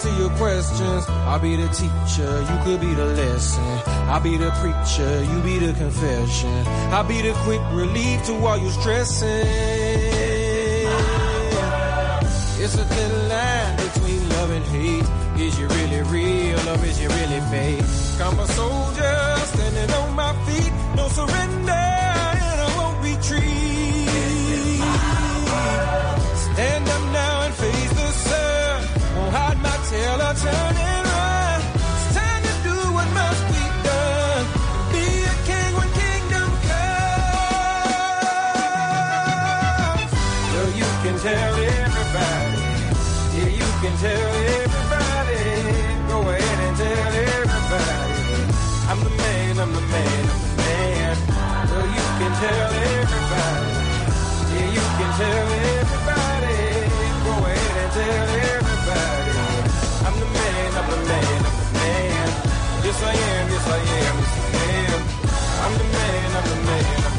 to your questions. I'll be the teacher, you could be the lesson. I'll be the preacher, you be the confession. I'll be the quick relief to all your stressing. It's a thin line between love and hate. Is you really real or is you really fake? I'm a soldier standing on my feet, no surrender. tell everybody. Go ahead and tell everybody. I'm the man, I'm the man, I'm the man. Yes, I am, yes, I am, I am. I'm the man, I'm the man.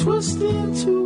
Twisting to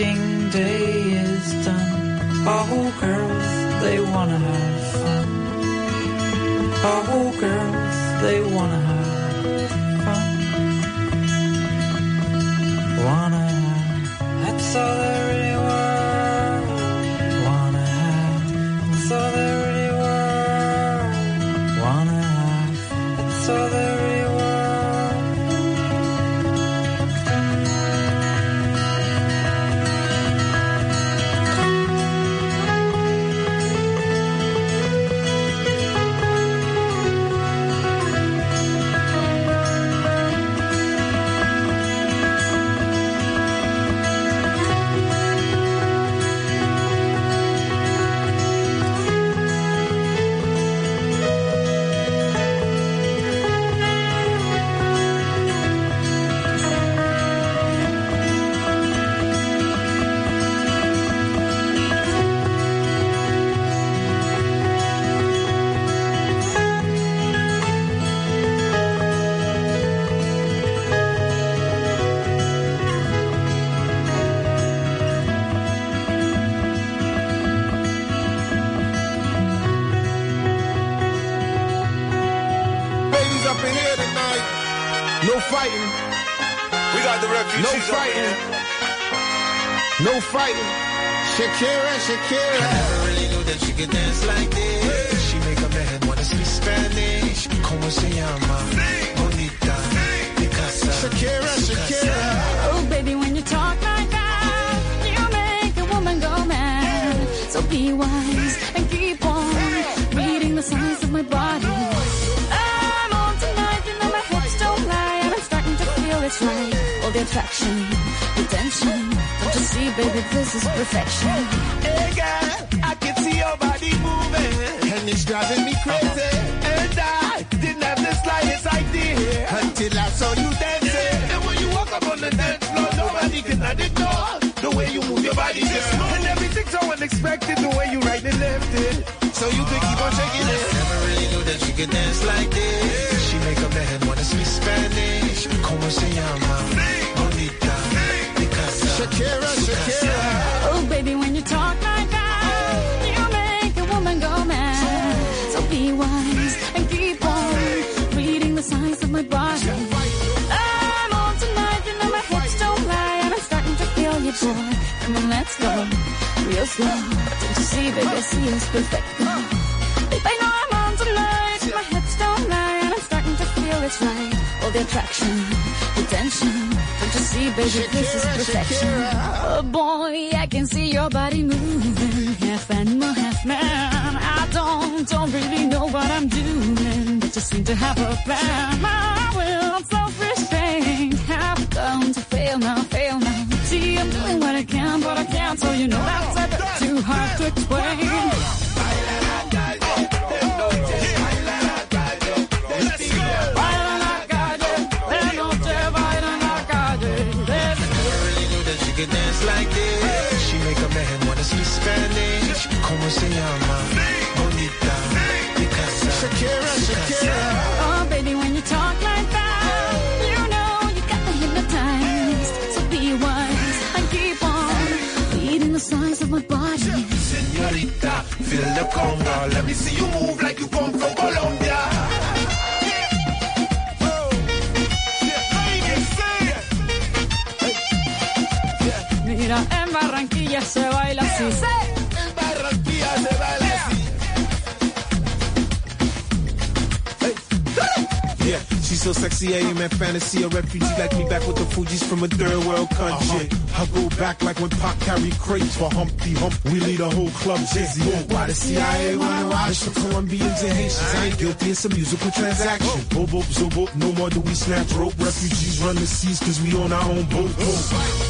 working day is done. Oh, girls, they wanna have fun. Oh, girls, they wanna my body. I'm on tonight, you know my hips don't lie, and I'm starting to feel it's right. All the attraction, the tension. Don't you see, baby, this is perfection. Hey girl, I can see your body moving. And it's driving me crazy. And I didn't have the slightest idea. Until I saw you dancing. And when you walk up on the dance floor, nobody can ignore the way you move your body, girl. And everything's so unexpected, the way you right and left it. So you could keep on shaking it. Never really knew that she could dance like this. She make a man wanna speak Spanish. Como se llama? Bonita. Picasa. Shakira, Shakira. Oh, baby, when you talk like that, you make a woman go mad. So be wise and keep on reading the signs of my body. I'm on tonight, you know my hips don't lie, and I'm starting to feel you, boy. Come on, let's go, real slow. Don't you see, baby, I see it's perfect. Babe, I know I'm on tonight, my hips don't lie, and I'm starting to feel it's right. All the attraction, the tension. Don't you see, baby, this is perfection. Oh boy, I can see your body moving, half animal, half man. I don't, don't really know what I'm doing, but you seem to have a plan. My will, self-restraint, have come to fail now, fail now. See, I'm doing what I can, but I can't, so you know that's a bit too hard to explain. Dance like this. She a man wanna Spanish. Como se llama? Bonita. Picasa. Shakira, Shakira. Oh, baby, when you talk like that, you know you got hypnotized. So be wise and keep on reading the of my body. Señorita, feel the. Let me see you move like you come from Colombia. Barranquilla se baila así. En Barranquilla se baila así. Yeah, she's so sexy, I am in fantasy. A refugee like me back with the Fugees from a third world country. Uh-huh. I go back like when Pac carried crates for Humpty Hump. We lead a whole club dizzy. Why the CIA wanna watch the Colombians and Haitians? I ain't guilty, it's a musical transaction. Oh. Bobo, zobo, no more do we snatch rope. Refugees run the seas cause we on our own boat. I'm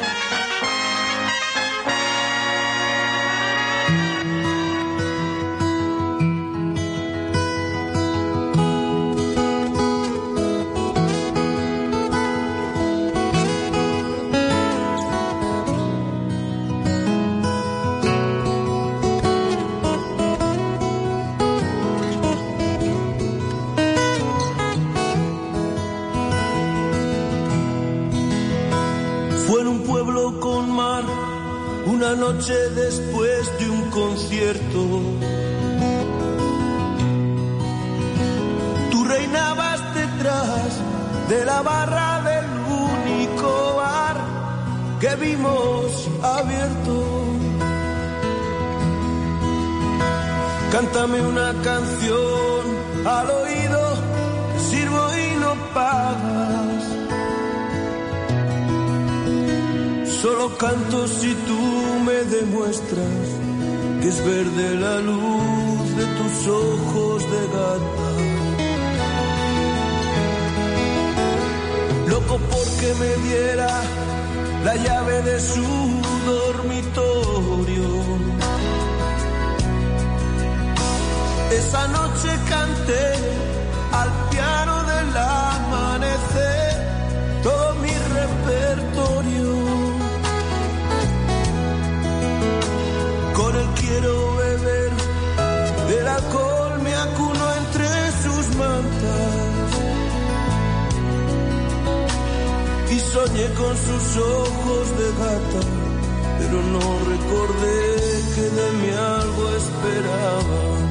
noche después de un concierto. Tú reinabas detrás de la barra del único bar que vimos abierto. Cántame una canción al oído, sirvo y no pagas. Solo canto si tú demuestras que es verde la luz de tus ojos de gata. Loco porque me diera la llave de su dormitorio. Esa noche canté al piano del amanecer quiero beber, del alcohol me acuno entre sus mantas. Y soñé con sus ojos de gata, pero no recordé que de mí algo esperaba.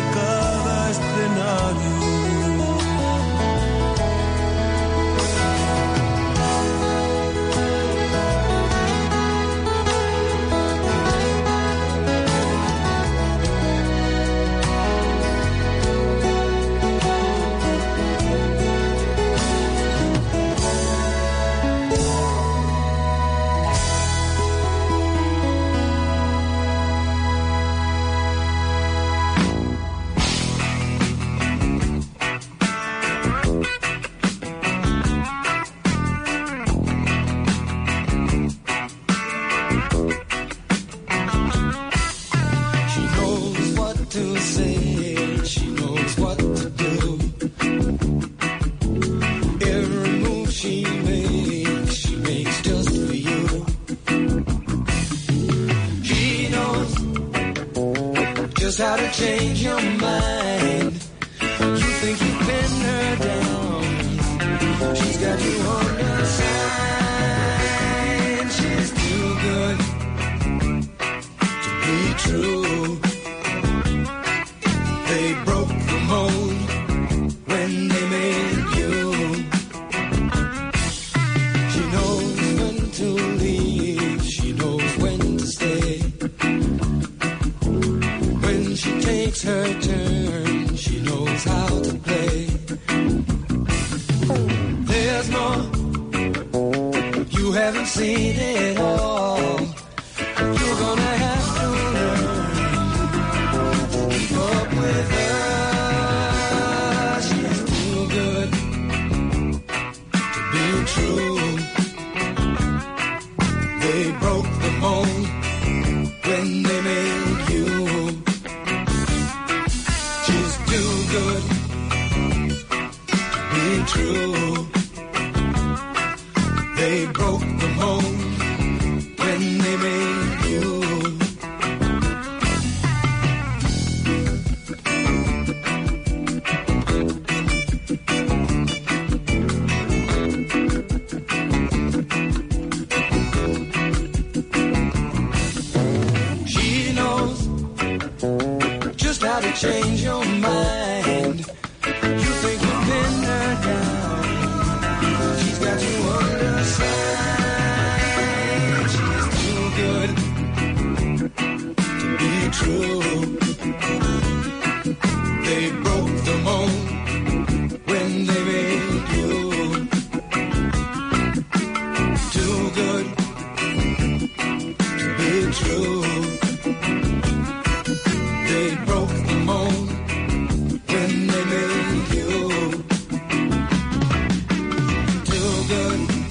good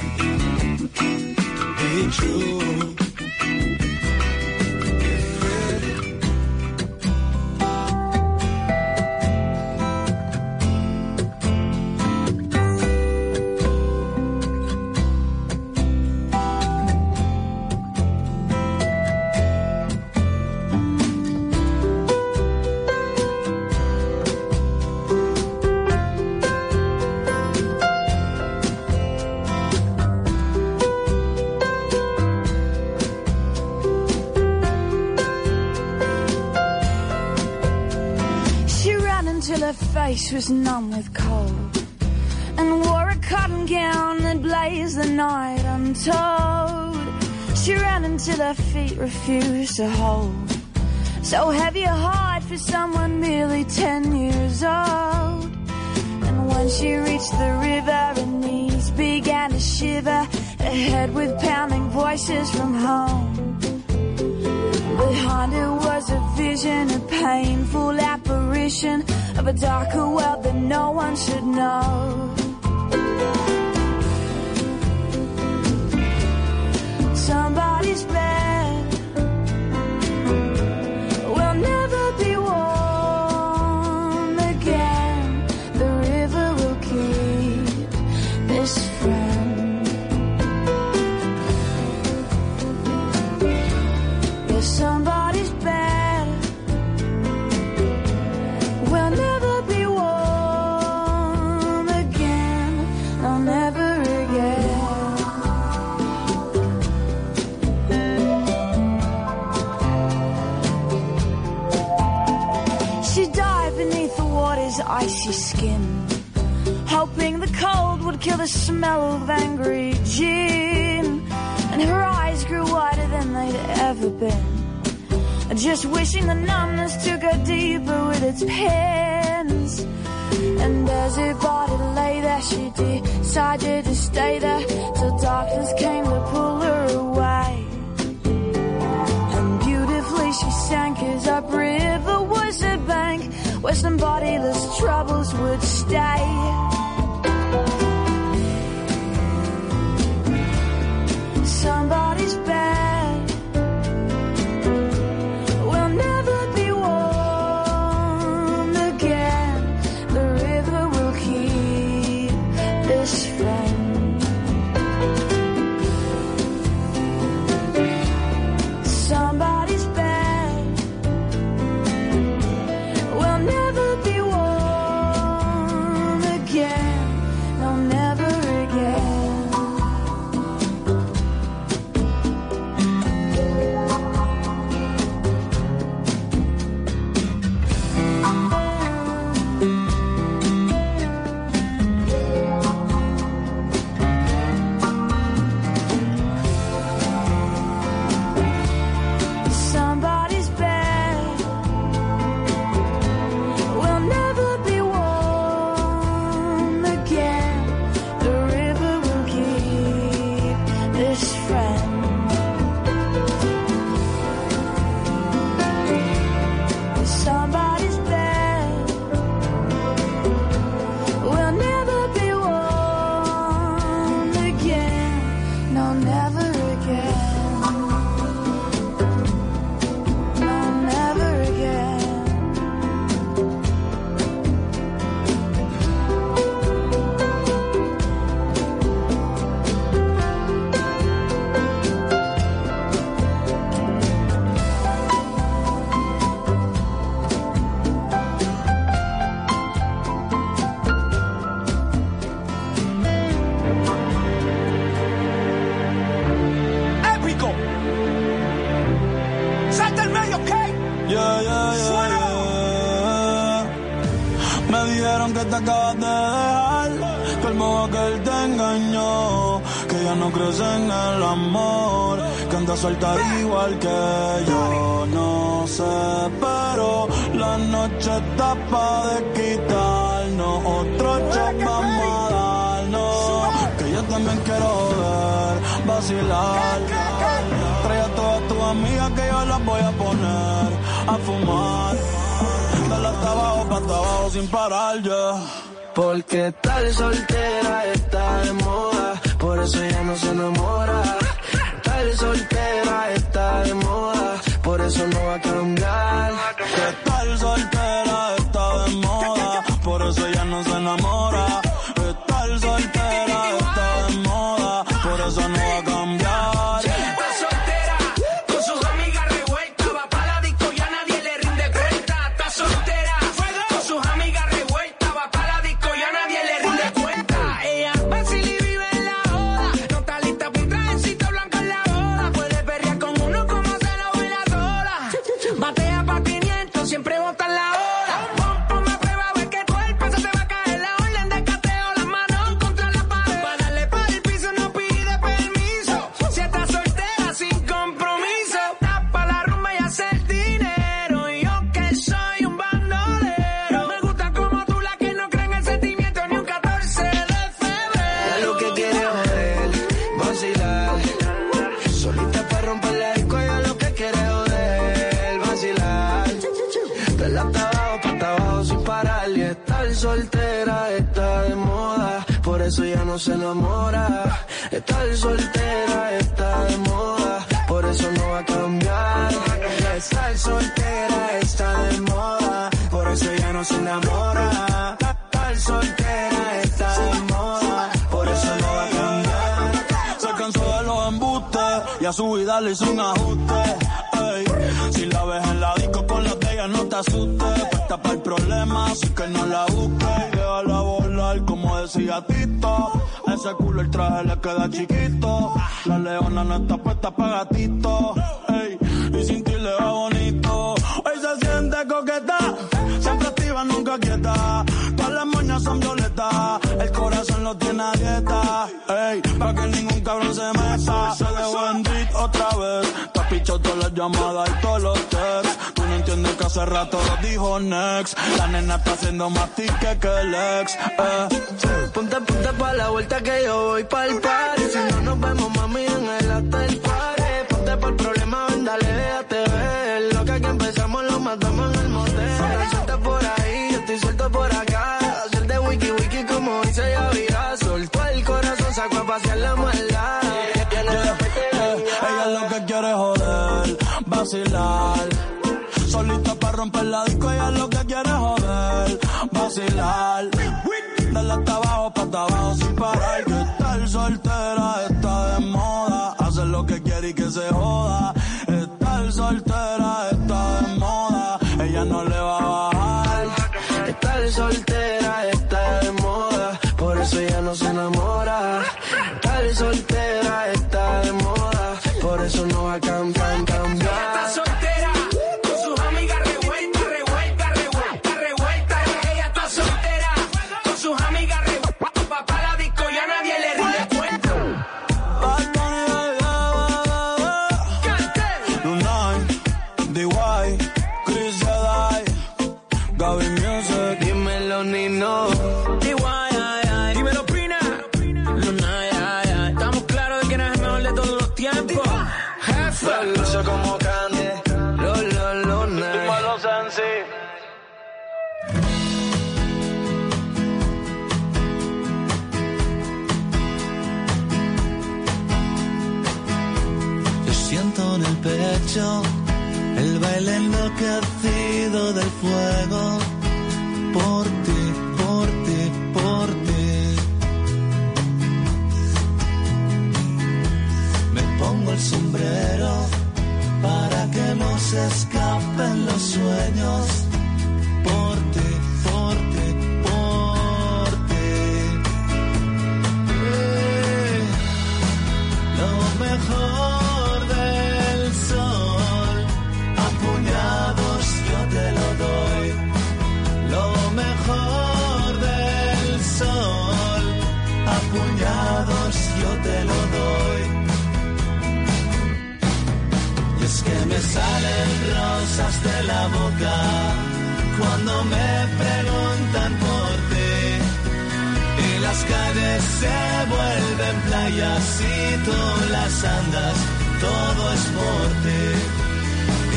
be true. Was numb with cold and wore a cotton gown that blazed the night untold. She ran until her feet refused to hold. So heavy a heart for someone merely ten years old. And when she reached the river, her knees began to shiver. Her head with pounding voices from home. Behind her was a vision, a painful apparition of a darker world that no one should know. Somebody's bed icy skin, hoping the cold would kill the smell of angry gin. And her eyes grew wider than they'd ever been. Just wishing the numbness took her deeper with its pins. And as her body lay there, she decided to stay there till darkness came to pull her away. And beautifully she sank as upriver was a bank where some bodiless troubles would stay. sol. Se enamora. Estar soltera está de moda, por eso no va a cambiar. Estar soltera está de moda, por eso ya no se enamora. Estar soltera está de moda, por eso no va a cambiar. Se cansó de los embustes y a su vida le hizo un ajuste. Ey, si la ves en la disco con la de ella, no te asustes. Puesta para el problema, así que no la busques. Déjala volar, como decía Tito. Ese culo el traje le queda chiquito. La leona no está puesta para gatito. Y sin ti le va bonito. Hoy se siente coqueta, siempre activa, nunca quieta. Todas las moñas son violetas, el corazón lo tiene a dieta. Ey, pa' que ningún cabrón se meta. Se dejó en otra vez. Te las llamadas y todos hace rato lo dijo Next. La nena está haciendo más tique que el ex. Eh. Ponte, ponte pa' la vuelta que yo voy pa' el party. Si no nos vemos, mami, en el hotel party. Ponte pa' el problema, ven, dale, déjate ver. Lo que aquí empezamos lo matamos en el motel. Suelta por ahí, yo estoy suelto por acá. Hacer de wiki wiki como dice ya vida. Soltó el corazón, sacó a pasear la maldad. No mete Eh, ella lo que quiere es joder, vacilar. Romper la disco, ella lo que quiere joder, vacilar. Dale hasta abajo, pa' hasta abajo sin parar. Que estar soltera está de moda. Hacer lo que quiere y que se joda. La boca cuando me preguntan por ti. Y las calles se vuelven playas y tú las andas, todo es por ti.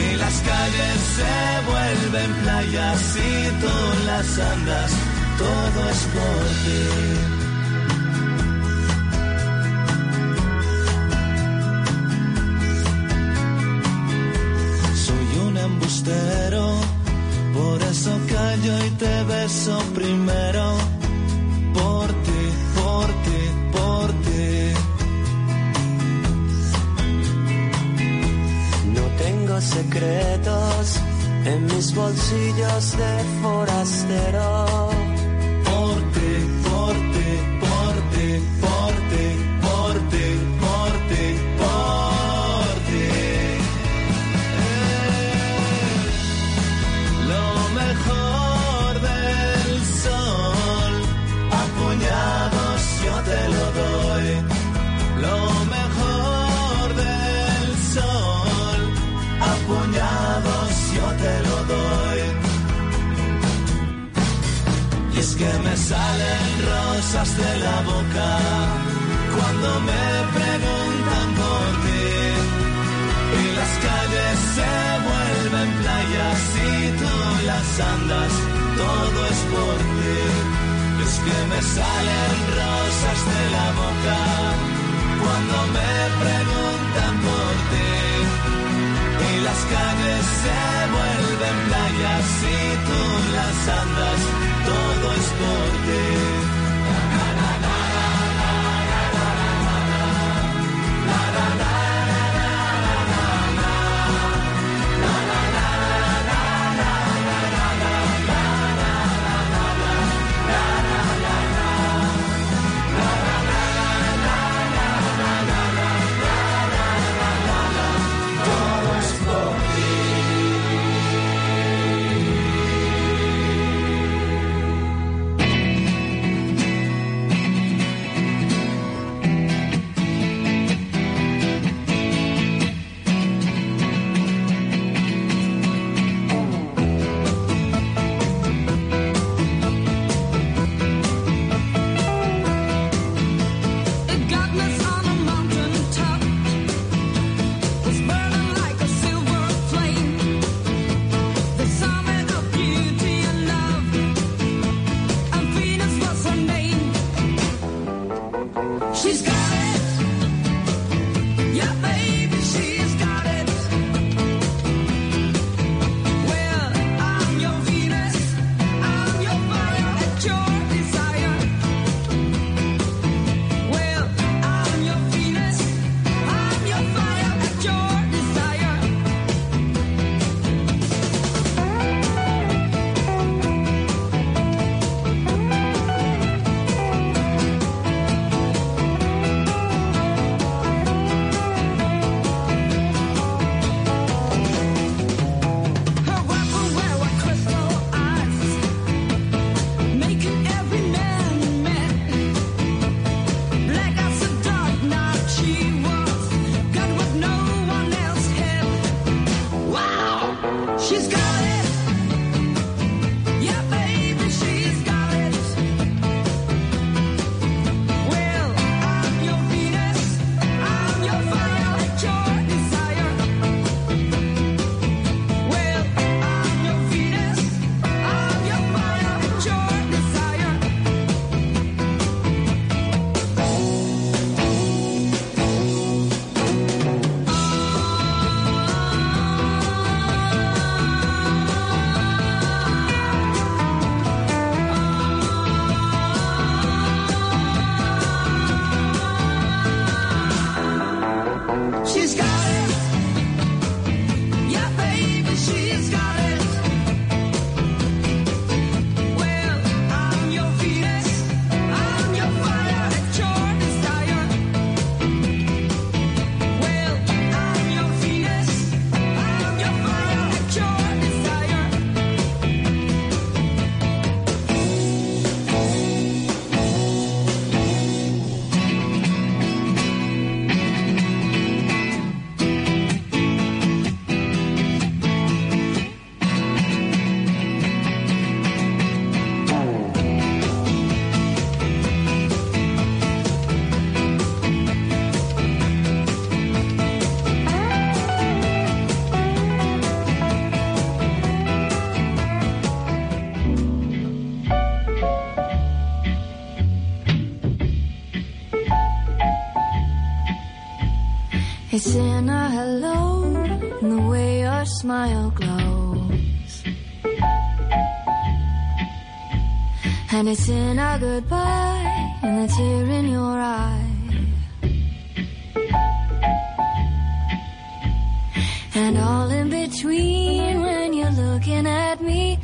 Y las calles se vuelven playas y tú las andas, todo es por ti. primera las andas, todo es por ti. Es que me salen rosas de la boca cuando me preguntan por ti. Y las calles se vuelven playas y tú las andas, todo es por ti. It's in a hello, in the way your smile glows. And it's in a goodbye, in the tear in your eye. And all in between when you're looking at me,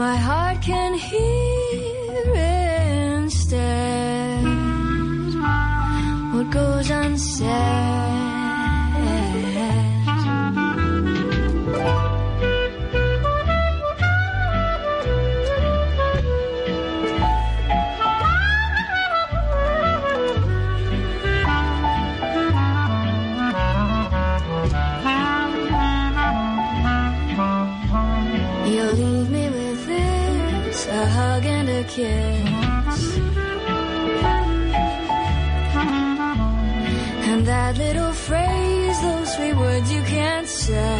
My heart can hear instead what goes unsaid. Kiss. And that little phrase, those three words you can't say.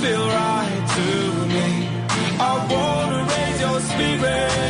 feel right to me. I wanna raise your spirits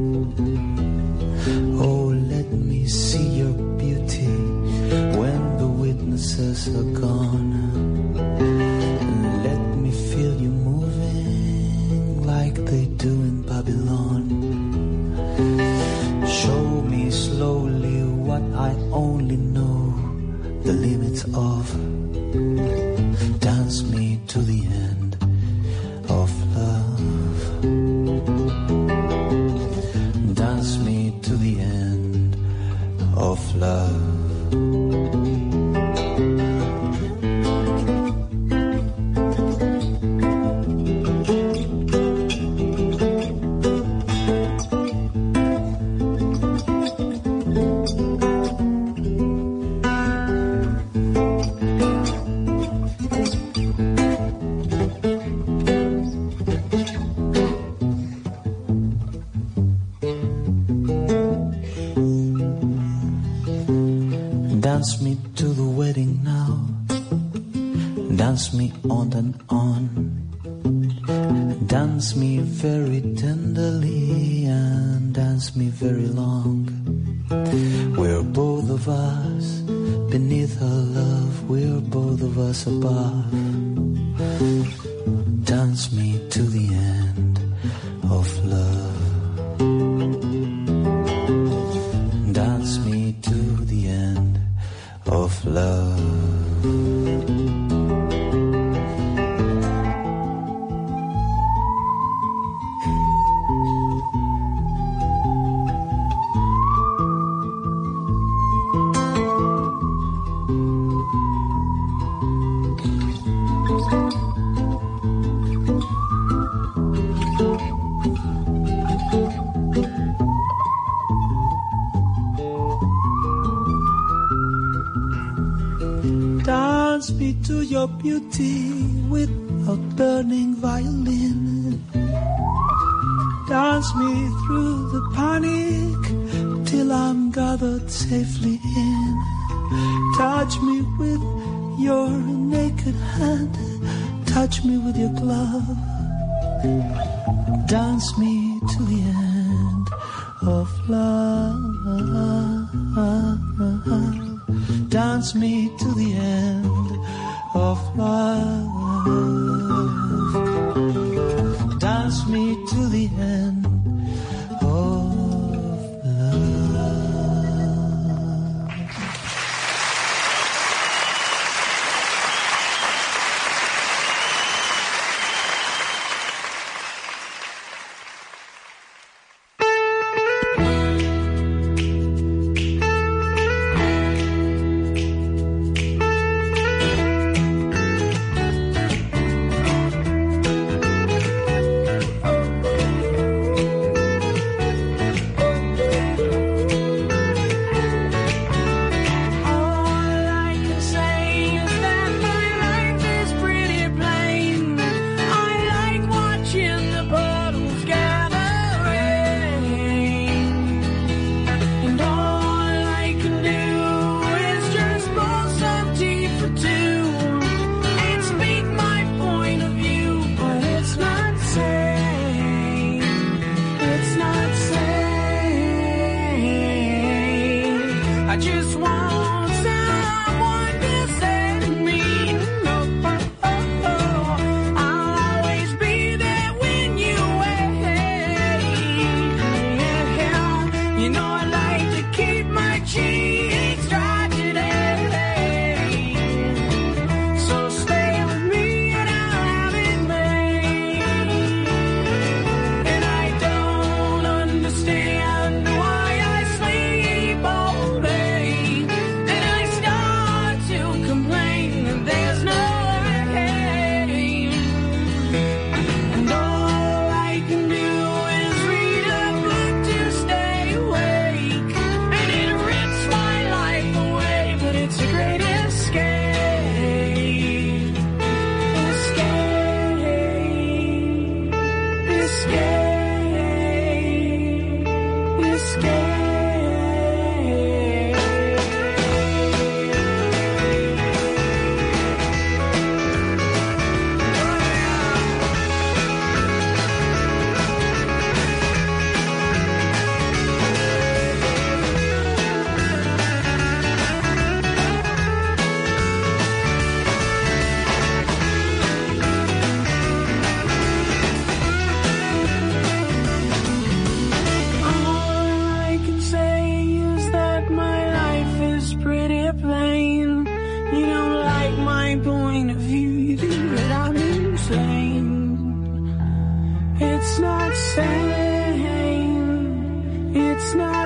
your beauty without the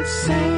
It's